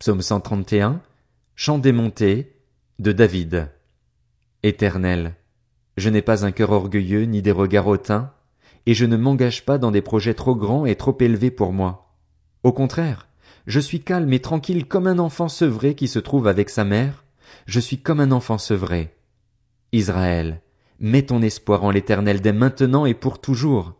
Psaume 131, Chant des montées, de David. Éternel, je n'ai pas un cœur orgueilleux ni des regards hautains, et je ne m'engage pas dans des projets trop grands et trop élevés pour moi. Au contraire, je suis calme et tranquille comme un enfant sevré qui se trouve avec sa mère, je suis comme un enfant sevré. Israël, mets ton espoir en l'Éternel dès maintenant et pour toujours.